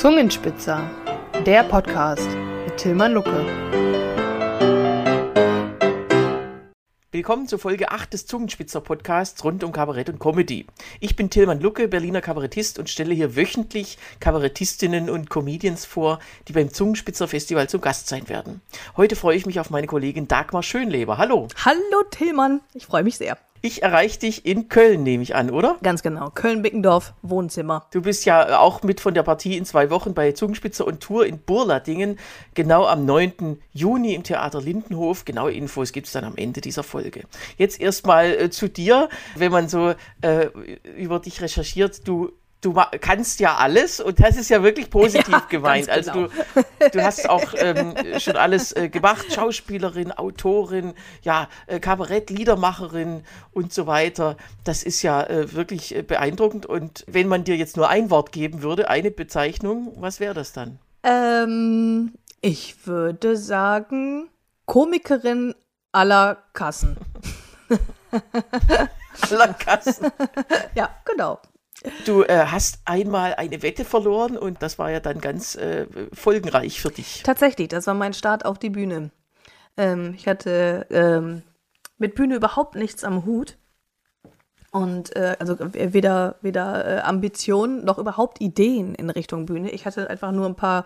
Zungenspitzer, der Podcast mit Tilman Lucke. Willkommen zur Folge 8 des Zungenspitzer Podcasts rund um Kabarett und Comedy. Ich bin Tilman Lucke, Berliner Kabarettist und stelle hier wöchentlich Kabarettistinnen und Comedians vor, die beim Zungenspitzer Festival zu Gast sein werden. Heute freue ich mich auf meine Kollegin Dagmar Schönleber. Hallo. Hallo Tillmann, ich freue mich sehr. Ich erreiche dich in Köln, nehme ich an, oder? Ganz genau. Köln-Bickendorf, Wohnzimmer. Du bist ja auch mit von der Partie in zwei Wochen bei Zungenspitzer und Tour in Burladingen, genau am 9. Juni im Theater Lindenhof. Genaue Infos gibt es dann am Ende dieser Folge. Jetzt erstmal äh, zu dir. Wenn man so äh, über dich recherchiert, du du kannst ja alles und das ist ja wirklich positiv ja, gemeint. Also genau. du, du hast auch ähm, schon alles äh, gemacht, Schauspielerin, Autorin, ja, äh, Kabarett, Liedermacherin und so weiter. Das ist ja äh, wirklich äh, beeindruckend. Und wenn man dir jetzt nur ein Wort geben würde, eine Bezeichnung, was wäre das dann? Ähm, ich würde sagen Komikerin aller Kassen. aller Kassen. ja, genau. Du äh, hast einmal eine Wette verloren und das war ja dann ganz äh, folgenreich für dich. Tatsächlich, das war mein Start auf die Bühne. Ähm, ich hatte ähm, mit Bühne überhaupt nichts am Hut. Und äh, also weder, weder äh, Ambitionen noch überhaupt Ideen in Richtung Bühne. Ich hatte einfach nur ein paar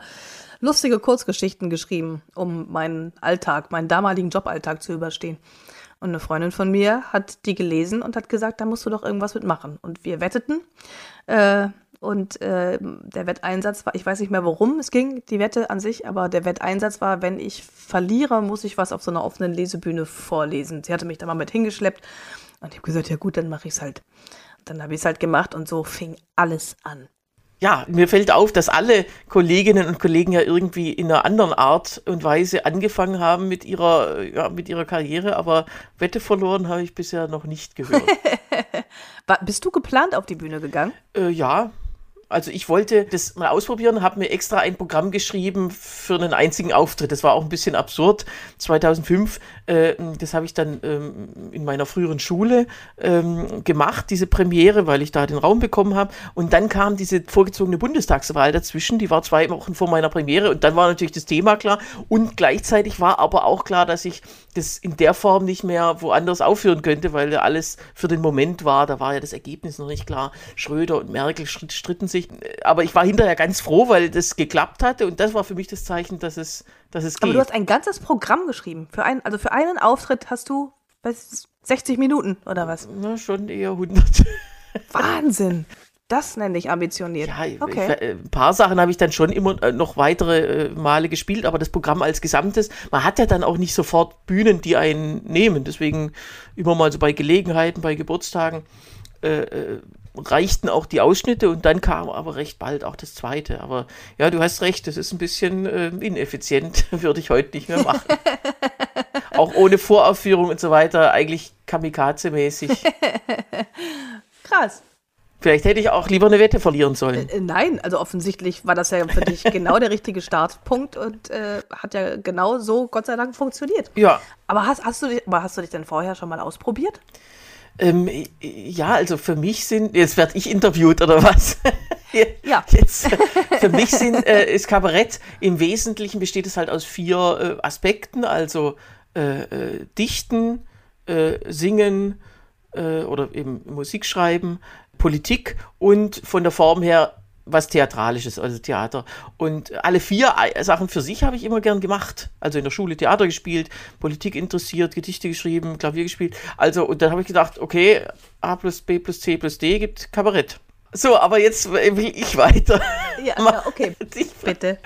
lustige Kurzgeschichten geschrieben, um meinen Alltag, meinen damaligen Joballtag zu überstehen. Und eine Freundin von mir hat die gelesen und hat gesagt, da musst du doch irgendwas mitmachen. Und wir wetteten. Äh, und äh, der Wetteinsatz war, ich weiß nicht mehr, worum es ging, die Wette an sich, aber der Wetteinsatz war, wenn ich verliere, muss ich was auf so einer offenen Lesebühne vorlesen. Sie hatte mich da mal mit hingeschleppt und ich habe gesagt, ja gut, dann mache ich es halt. Und dann habe ich es halt gemacht und so fing alles an ja, mir fällt auf, dass alle Kolleginnen und Kollegen ja irgendwie in einer anderen Art und Weise angefangen haben mit ihrer, ja, mit ihrer Karriere, aber Wette verloren habe ich bisher noch nicht gehört. Bist du geplant auf die Bühne gegangen? Äh, ja, also ich wollte das mal ausprobieren, habe mir extra ein Programm geschrieben für einen einzigen Auftritt. Das war auch ein bisschen absurd. 2005, äh, das habe ich dann ähm, in meiner früheren Schule ähm, gemacht, diese Premiere, weil ich da den Raum bekommen habe. Und dann kam diese vorgezogene Bundestagswahl dazwischen. Die war zwei Wochen vor meiner Premiere und dann war natürlich das Thema klar. Und gleichzeitig war aber auch klar, dass ich das in der Form nicht mehr woanders aufführen könnte, weil alles für den Moment war. Da war ja das Ergebnis noch nicht klar. Schröder und Merkel stritten sich. Aber ich war hinterher ganz froh, weil das geklappt hatte. Und das war für mich das Zeichen, dass es, dass es geht. Aber du hast ein ganzes Programm geschrieben. Für ein, also für einen Auftritt hast du was, 60 Minuten oder was? Na, schon eher 100. Wahnsinn. Das nenne ich ambitioniert. Ja, okay. ich, ein paar Sachen habe ich dann schon immer äh, noch weitere äh, Male gespielt, aber das Programm als Gesamtes, man hat ja dann auch nicht sofort Bühnen, die einen nehmen. Deswegen immer mal so bei Gelegenheiten, bei Geburtstagen äh, äh, reichten auch die Ausschnitte und dann kam aber recht bald auch das zweite. Aber ja, du hast recht, das ist ein bisschen äh, ineffizient, würde ich heute nicht mehr machen. auch ohne Voraufführung und so weiter, eigentlich kamikaze-mäßig. Krass. Vielleicht hätte ich auch lieber eine Wette verlieren sollen. Äh, nein, also offensichtlich war das ja für dich genau der richtige Startpunkt und äh, hat ja genau so, Gott sei Dank, funktioniert. Ja. Aber hast, hast, du, dich, aber hast du dich denn vorher schon mal ausprobiert? Ähm, ja, also für mich sind, jetzt werde ich interviewt oder was? ja. Jetzt, für mich sind, äh, ist Kabarett im Wesentlichen besteht es halt aus vier äh, Aspekten, also äh, äh Dichten, äh, Singen oder eben Musik schreiben, Politik und von der Form her was Theatralisches, also Theater. Und alle vier Sachen für sich habe ich immer gern gemacht. Also in der Schule Theater gespielt, Politik interessiert, Gedichte geschrieben, Klavier gespielt. Also, und dann habe ich gedacht, okay, A plus B plus C plus D gibt Kabarett. So, aber jetzt will ich weiter. Ja, ja okay. Bitte.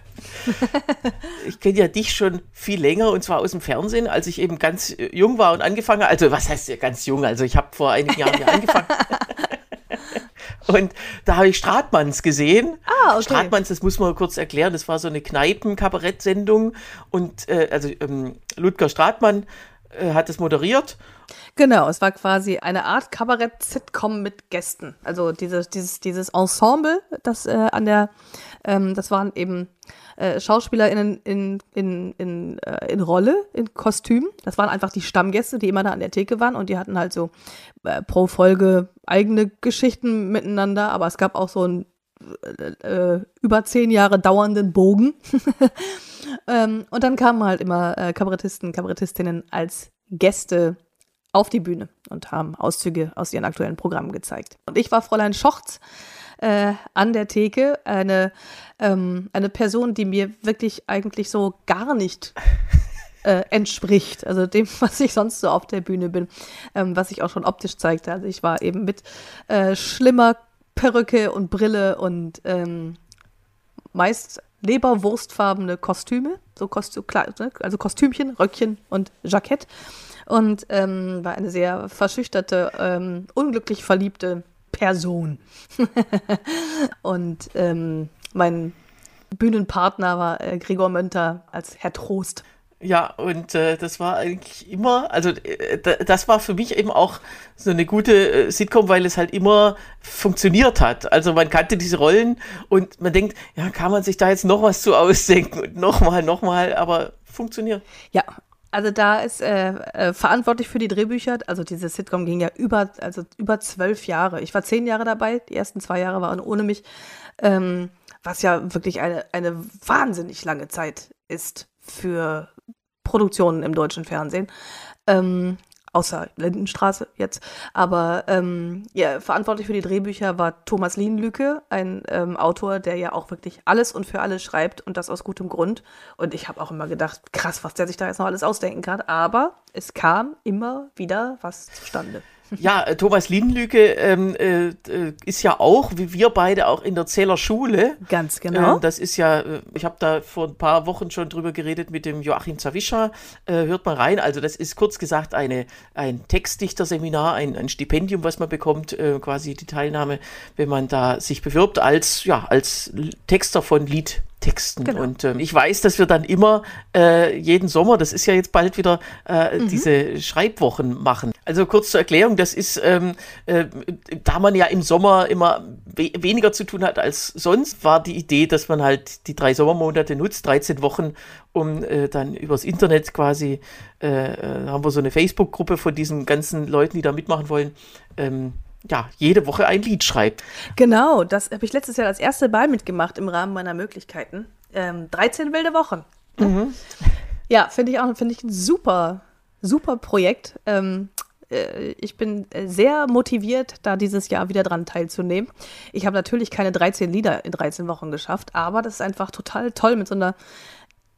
ich kenne ja dich schon viel länger und zwar aus dem Fernsehen, als ich eben ganz jung war und angefangen habe. Also, was heißt ja ganz jung? Also, ich habe vor einigen Jahren ja angefangen. Und da habe ich Stratmanns gesehen. Ah, okay. Stratmanns, das muss man kurz erklären, das war so eine Kneipen-Kabarett-Sendung. Und äh, also ähm, Ludger Stratmann hat es moderiert. Genau, es war quasi eine Art Kabarett-Sitcom mit Gästen. Also dieses, dieses, dieses Ensemble, das äh, an der, ähm, das waren eben äh, SchauspielerInnen in, in, in, äh, in Rolle, in Kostüm. Das waren einfach die Stammgäste, die immer da an der Theke waren und die hatten halt so äh, pro Folge eigene Geschichten miteinander, aber es gab auch so ein äh, über zehn Jahre dauernden Bogen. ähm, und dann kamen halt immer äh, Kabarettisten, Kabarettistinnen als Gäste auf die Bühne und haben Auszüge aus ihren aktuellen Programmen gezeigt. Und ich war Fräulein Schochts äh, an der Theke, eine, ähm, eine Person, die mir wirklich eigentlich so gar nicht äh, entspricht, also dem, was ich sonst so auf der Bühne bin, ähm, was ich auch schon optisch zeigte. Also ich war eben mit äh, schlimmer Perücke und Brille und ähm, meist leberwurstfarbene Kostüme, so Kostü ne, also Kostümchen, Röckchen und Jackett. Und ähm, war eine sehr verschüchterte, ähm, unglücklich verliebte Person. und ähm, mein Bühnenpartner war äh, Gregor Mönter als Herr Trost. Ja, und äh, das war eigentlich immer, also äh, das war für mich eben auch so eine gute äh, Sitcom, weil es halt immer funktioniert hat. Also man kannte diese Rollen und man denkt, ja, kann man sich da jetzt noch was zu ausdenken und nochmal, nochmal, aber funktioniert. Ja, also da ist äh, äh, verantwortlich für die Drehbücher. Also diese Sitcom ging ja über, also über zwölf Jahre. Ich war zehn Jahre dabei. Die ersten zwei Jahre waren ohne mich, ähm, was ja wirklich eine eine wahnsinnig lange Zeit ist für Produktionen im deutschen Fernsehen. Ähm, außer Lindenstraße jetzt. Aber ähm, ja, verantwortlich für die Drehbücher war Thomas Lienlücke, ein ähm, Autor, der ja auch wirklich alles und für alles schreibt und das aus gutem Grund. Und ich habe auch immer gedacht, krass, was der sich da jetzt noch alles ausdenken kann. Aber es kam immer wieder was zustande. Ja, äh, Thomas Linlüge ähm, äh, äh, ist ja auch, wie wir beide, auch in der Zähler Schule. Ganz genau. Äh, das ist ja, äh, ich habe da vor ein paar Wochen schon drüber geredet mit dem Joachim Zawischer. Äh, hört mal rein. Also das ist kurz gesagt eine, ein Textdichterseminar, ein, ein Stipendium, was man bekommt, quasi die Teilnahme, wenn man da sich bewirbt als, ja, als Texter von Lied. Texten. Genau. Und ähm, ich weiß, dass wir dann immer äh, jeden Sommer, das ist ja jetzt bald wieder, äh, mhm. diese Schreibwochen machen. Also kurz zur Erklärung, das ist, ähm, äh, da man ja im Sommer immer we weniger zu tun hat als sonst, war die Idee, dass man halt die drei Sommermonate nutzt, 13 Wochen, um äh, dann übers Internet quasi, äh, äh, haben wir so eine Facebook-Gruppe von diesen ganzen Leuten, die da mitmachen wollen, ähm, ja, jede Woche ein Lied schreibt. Genau, das habe ich letztes Jahr als erste Ball mitgemacht im Rahmen meiner Möglichkeiten. Ähm, 13 wilde Wochen. Mhm. Ja, finde ich auch finde ich ein super, super Projekt. Ähm, äh, ich bin sehr motiviert, da dieses Jahr wieder dran teilzunehmen. Ich habe natürlich keine 13 Lieder in 13 Wochen geschafft, aber das ist einfach total toll mit so einer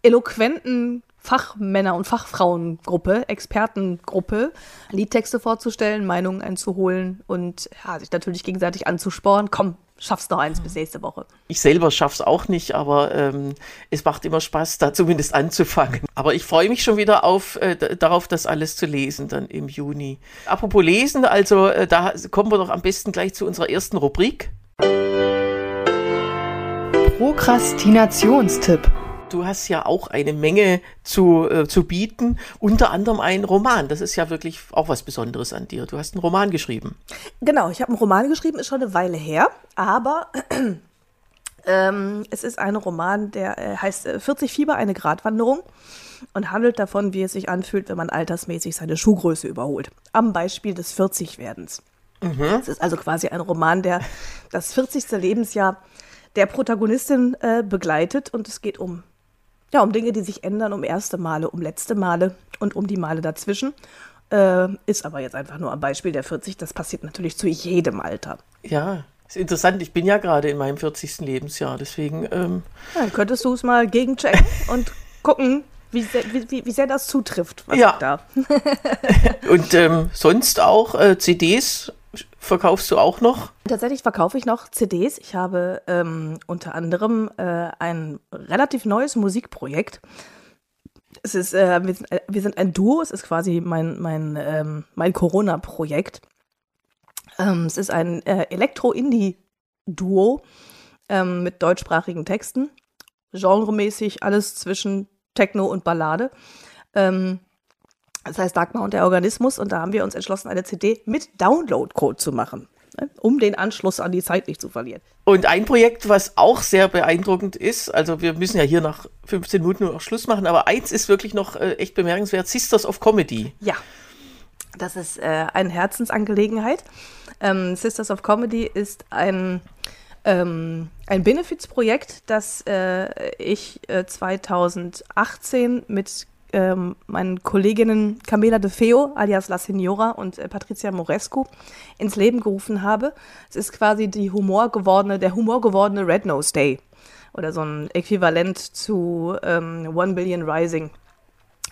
eloquenten Fachmänner- und Fachfrauengruppe, Expertengruppe, Liedtexte vorzustellen, Meinungen einzuholen und ja, sich natürlich gegenseitig anzusporen. Komm, schaffst noch eins bis nächste Woche. Ich selber schaff's auch nicht, aber ähm, es macht immer Spaß, da zumindest anzufangen. Aber ich freue mich schon wieder auf äh, darauf, das alles zu lesen dann im Juni. Apropos lesen, also äh, da kommen wir doch am besten gleich zu unserer ersten Rubrik. Prokrastinationstipp du hast ja auch eine Menge zu, äh, zu bieten, unter anderem ein Roman. Das ist ja wirklich auch was Besonderes an dir. Du hast einen Roman geschrieben. Genau, ich habe einen Roman geschrieben, ist schon eine Weile her, aber ähm, es ist ein Roman, der äh, heißt 40 äh, Fieber, eine Gratwanderung und handelt davon, wie es sich anfühlt, wenn man altersmäßig seine Schuhgröße überholt. Am Beispiel des 40-Werdens. Mhm. Es ist also quasi ein Roman, der das 40. Lebensjahr der Protagonistin äh, begleitet und es geht um ja, um Dinge, die sich ändern, um erste Male, um letzte Male und um die Male dazwischen. Äh, ist aber jetzt einfach nur ein Beispiel der 40. Das passiert natürlich zu jedem Alter. Ja, ist interessant. Ich bin ja gerade in meinem 40. Lebensjahr, deswegen. Ähm ja, dann könntest du es mal gegenchecken und gucken, wie sehr, wie, wie sehr das zutrifft, was ja. da. und ähm, sonst auch äh, CDs verkaufst du auch noch? Tatsächlich verkaufe ich noch CDs. Ich habe ähm, unter anderem äh, ein relativ neues Musikprojekt. Es ist, äh, wir, sind, äh, wir, sind, ein Duo, es ist quasi mein, mein, ähm, mein Corona-Projekt. Ähm, es ist ein äh, Elektro-Indie-Duo ähm, mit deutschsprachigen Texten. Genremäßig alles zwischen Techno und Ballade. Ähm, das heißt Dagmar und der Organismus. Und da haben wir uns entschlossen, eine CD mit Download-Code zu machen, ne, um den Anschluss an die Zeit nicht zu verlieren. Und ein Projekt, was auch sehr beeindruckend ist, also wir müssen ja hier nach 15 Minuten nur noch Schluss machen, aber eins ist wirklich noch äh, echt bemerkenswert, Sisters of Comedy. Ja, das ist äh, eine Herzensangelegenheit. Ähm, Sisters of Comedy ist ein ähm, ein Benefizprojekt, das äh, ich äh, 2018 mit ähm, meinen Kolleginnen Camila de Feo, alias La Signora, und äh, Patricia Morescu ins Leben gerufen habe. Es ist quasi die Humor gewordene, der Humor gewordene Red Nose Day oder so ein Äquivalent zu ähm, One Billion Rising.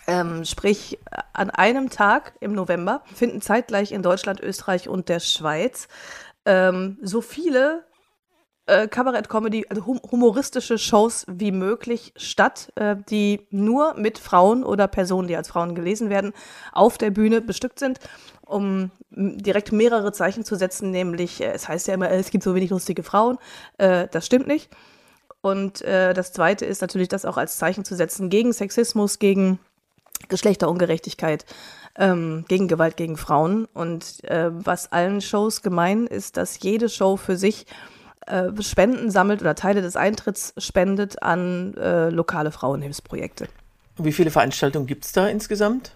Ähm, sprich, an einem Tag im November finden zeitgleich in Deutschland, Österreich und der Schweiz ähm, so viele äh, Kabarett-Comedy, also hum humoristische Shows wie möglich statt, äh, die nur mit Frauen oder Personen, die als Frauen gelesen werden, auf der Bühne bestückt sind, um direkt mehrere Zeichen zu setzen, nämlich, äh, es heißt ja immer, es gibt so wenig lustige Frauen. Äh, das stimmt nicht. Und äh, das Zweite ist natürlich, das auch als Zeichen zu setzen gegen Sexismus, gegen Geschlechterungerechtigkeit, ähm, gegen Gewalt gegen Frauen. Und äh, was allen Shows gemein ist, dass jede Show für sich äh, Spenden sammelt oder Teile des Eintritts spendet an äh, lokale Frauenhilfsprojekte. Wie viele Veranstaltungen gibt es da insgesamt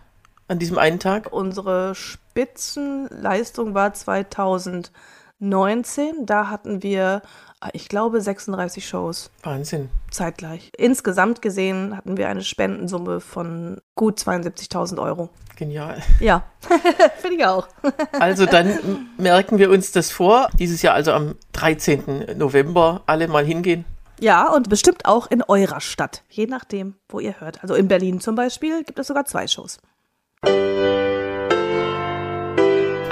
an diesem einen Tag? Unsere Spitzenleistung war 2019. Da hatten wir Ah, ich glaube, 36 Shows. Wahnsinn. Zeitgleich. Insgesamt gesehen hatten wir eine Spendensumme von gut 72.000 Euro. Genial. Ja, finde ich auch. also dann merken wir uns das vor. Dieses Jahr also am 13. November alle mal hingehen. Ja, und bestimmt auch in eurer Stadt, je nachdem, wo ihr hört. Also in Berlin zum Beispiel gibt es sogar zwei Shows.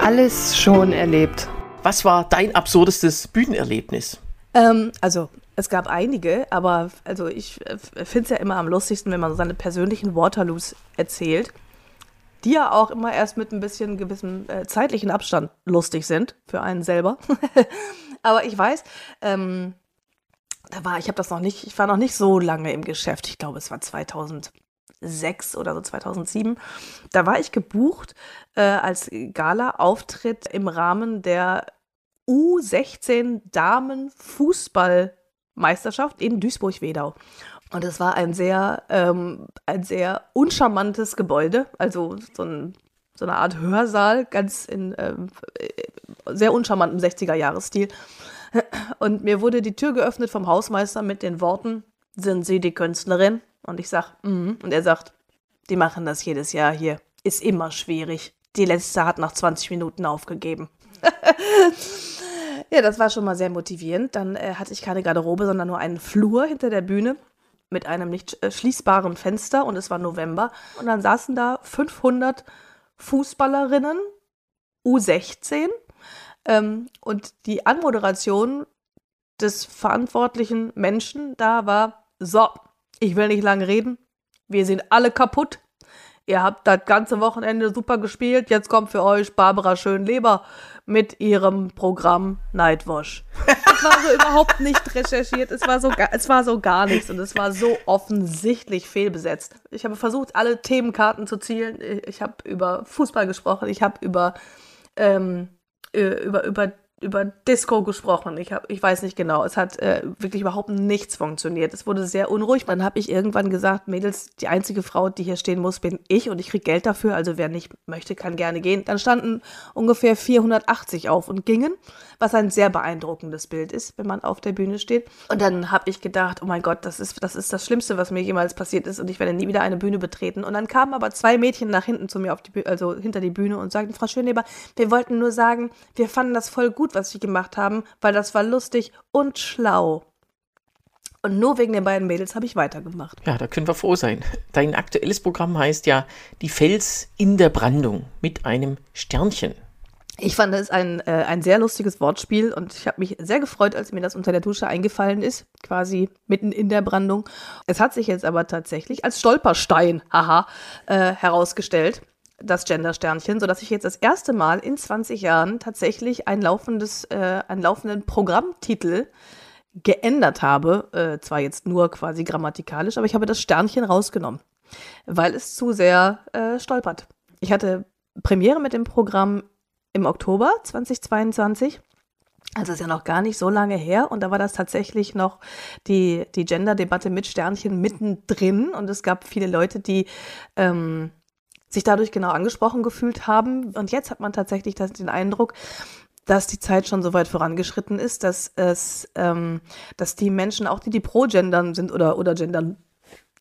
Alles schon erlebt. Was war dein absurdestes Bühnenerlebnis? Ähm, also es gab einige, aber also ich äh, finde es ja immer am lustigsten, wenn man seine persönlichen Waterloos erzählt, die ja auch immer erst mit ein bisschen gewissem äh, zeitlichen Abstand lustig sind für einen selber. aber ich weiß, ähm, da war ich habe das noch nicht, ich war noch nicht so lange im Geschäft. Ich glaube, es war 2006 oder so 2007. Da war ich gebucht äh, als Gala-Auftritt im Rahmen der U16 Damen Fußballmeisterschaft in Duisburg-Wedau. Und es war ein sehr, ähm, ein sehr uncharmantes Gebäude, also so, ein, so eine Art Hörsaal, ganz in ähm, sehr uncharmantem 60er-Jahresstil. Und mir wurde die Tür geöffnet vom Hausmeister mit den Worten: Sind Sie die Künstlerin? Und ich sag, mhm. Und er sagt, die machen das jedes Jahr hier. Ist immer schwierig. Die letzte hat nach 20 Minuten aufgegeben. ja, das war schon mal sehr motivierend. Dann äh, hatte ich keine Garderobe, sondern nur einen Flur hinter der Bühne mit einem nicht äh, schließbaren Fenster und es war November. Und dann saßen da 500 Fußballerinnen, U16. Ähm, und die Anmoderation des verantwortlichen Menschen da war, so, ich will nicht lange reden, wir sind alle kaputt, Ihr habt das ganze Wochenende super gespielt. Jetzt kommt für euch Barbara Schönleber mit ihrem Programm Nightwash. Es war so überhaupt nicht recherchiert. Es war so, es war so gar nichts und es war so offensichtlich fehlbesetzt. Ich habe versucht, alle Themenkarten zu zielen. Ich habe über Fußball gesprochen. Ich habe über, ähm, über, über über Disco gesprochen. Ich, hab, ich weiß nicht genau. Es hat äh, wirklich überhaupt nichts funktioniert. Es wurde sehr unruhig. Dann habe ich irgendwann gesagt, Mädels, die einzige Frau, die hier stehen muss, bin ich und ich kriege Geld dafür. Also wer nicht möchte, kann gerne gehen. Dann standen ungefähr 480 auf und gingen, was ein sehr beeindruckendes Bild ist, wenn man auf der Bühne steht. Und dann habe ich gedacht, oh mein Gott, das ist, das ist das Schlimmste, was mir jemals passiert ist und ich werde nie wieder eine Bühne betreten. Und dann kamen aber zwei Mädchen nach hinten zu mir auf die, also hinter die Bühne und sagten, Frau Schönleber, wir wollten nur sagen, wir fanden das voll gut, was Sie gemacht haben, weil das war lustig und schlau. Und nur wegen den beiden Mädels habe ich weitergemacht. Ja, da können wir froh sein. Dein aktuelles Programm heißt ja Die Fels in der Brandung mit einem Sternchen. Ich fand es ein, äh, ein sehr lustiges Wortspiel und ich habe mich sehr gefreut, als mir das unter der Dusche eingefallen ist, quasi mitten in der Brandung. Es hat sich jetzt aber tatsächlich als Stolperstein, haha, äh, herausgestellt das Gender-Sternchen, sodass ich jetzt das erste Mal in 20 Jahren tatsächlich ein laufendes, äh, einen laufenden Programmtitel geändert habe. Äh, zwar jetzt nur quasi grammatikalisch, aber ich habe das Sternchen rausgenommen, weil es zu sehr äh, stolpert. Ich hatte Premiere mit dem Programm im Oktober 2022. Also ist ja noch gar nicht so lange her und da war das tatsächlich noch die, die Gender-Debatte mit Sternchen mittendrin und es gab viele Leute, die ähm, sich dadurch genau angesprochen gefühlt haben. Und jetzt hat man tatsächlich den Eindruck, dass die Zeit schon so weit vorangeschritten ist, dass es, ähm, dass die Menschen, auch die, die pro Gendern sind oder, oder gendern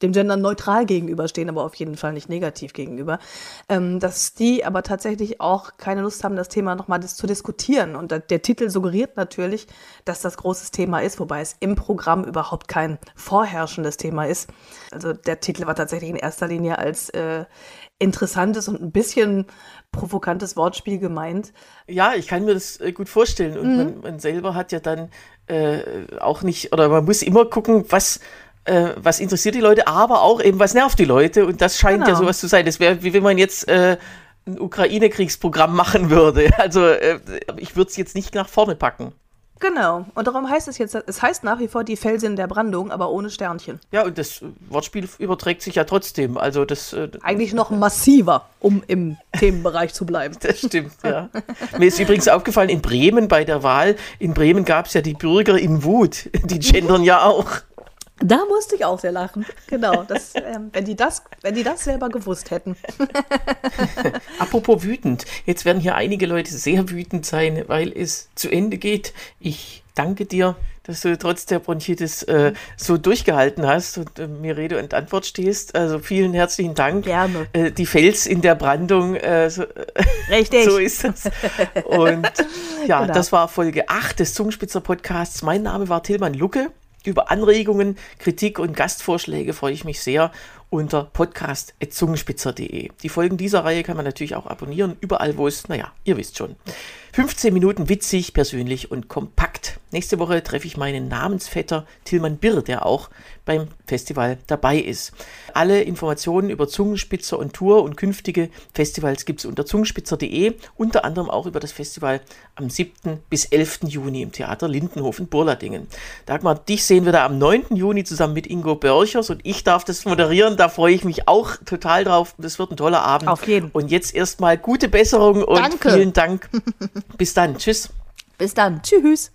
dem Gender neutral gegenüberstehen, aber auf jeden Fall nicht negativ gegenüber, ähm, dass die aber tatsächlich auch keine Lust haben, das Thema nochmal zu diskutieren. Und der Titel suggeriert natürlich, dass das großes Thema ist, wobei es im Programm überhaupt kein vorherrschendes Thema ist. Also der Titel war tatsächlich in erster Linie als äh, interessantes und ein bisschen provokantes Wortspiel gemeint. Ja, ich kann mir das äh, gut vorstellen. Und mhm. man, man, selber hat ja dann äh, auch nicht, oder man muss immer gucken, was äh, was interessiert die Leute, aber auch eben, was nervt die Leute. Und das scheint genau. ja sowas zu sein. Das wäre, wie wenn man jetzt äh, ein Ukraine-Kriegsprogramm machen würde. Also äh, ich würde es jetzt nicht nach vorne packen. Genau. Und darum heißt es jetzt, es heißt nach wie vor die Felsin der Brandung, aber ohne Sternchen. Ja, und das Wortspiel überträgt sich ja trotzdem. Also das. Äh, Eigentlich noch massiver, um im Themenbereich zu bleiben. Das stimmt, ja. Mir ist übrigens aufgefallen, in Bremen bei der Wahl, in Bremen gab es ja die Bürger in Wut. Die gendern ja auch. Da musste ich auch sehr lachen. Genau. Das, ähm, wenn, die das, wenn die das selber gewusst hätten. Apropos wütend. Jetzt werden hier einige Leute sehr wütend sein, weil es zu Ende geht. Ich danke dir, dass du trotz der Bronchitis äh, so durchgehalten hast und äh, mir Rede und Antwort stehst. Also vielen herzlichen Dank. Gerne. Äh, die Fels in der Brandung. Äh, so, Richtig. so ist das. Und ja, genau. das war Folge 8 des Zungenspitzer Podcasts. Mein Name war Tilman Lucke. Über Anregungen, Kritik und Gastvorschläge freue ich mich sehr unter podcast.zungenspitzer.de. Die Folgen dieser Reihe kann man natürlich auch abonnieren, überall wo es, naja, ihr wisst schon. 15 Minuten witzig, persönlich und kompakt. Nächste Woche treffe ich meinen Namensvetter Tilman Birr, der auch beim Festival dabei ist. Alle Informationen über Zungenspitzer und Tour und künftige Festivals gibt es unter zungenspitzer.de, unter anderem auch über das Festival am 7. bis 11. Juni im Theater Lindenhof in Burladingen. Dagmar, dich sehen wir da am 9. Juni zusammen mit Ingo Börchers und ich darf das moderieren. Da freue ich mich auch total drauf. Das wird ein toller Abend. Auf jeden. Und jetzt erstmal gute Besserung und Danke. vielen Dank. Bis dann. Tschüss. Bis dann. Tschüss.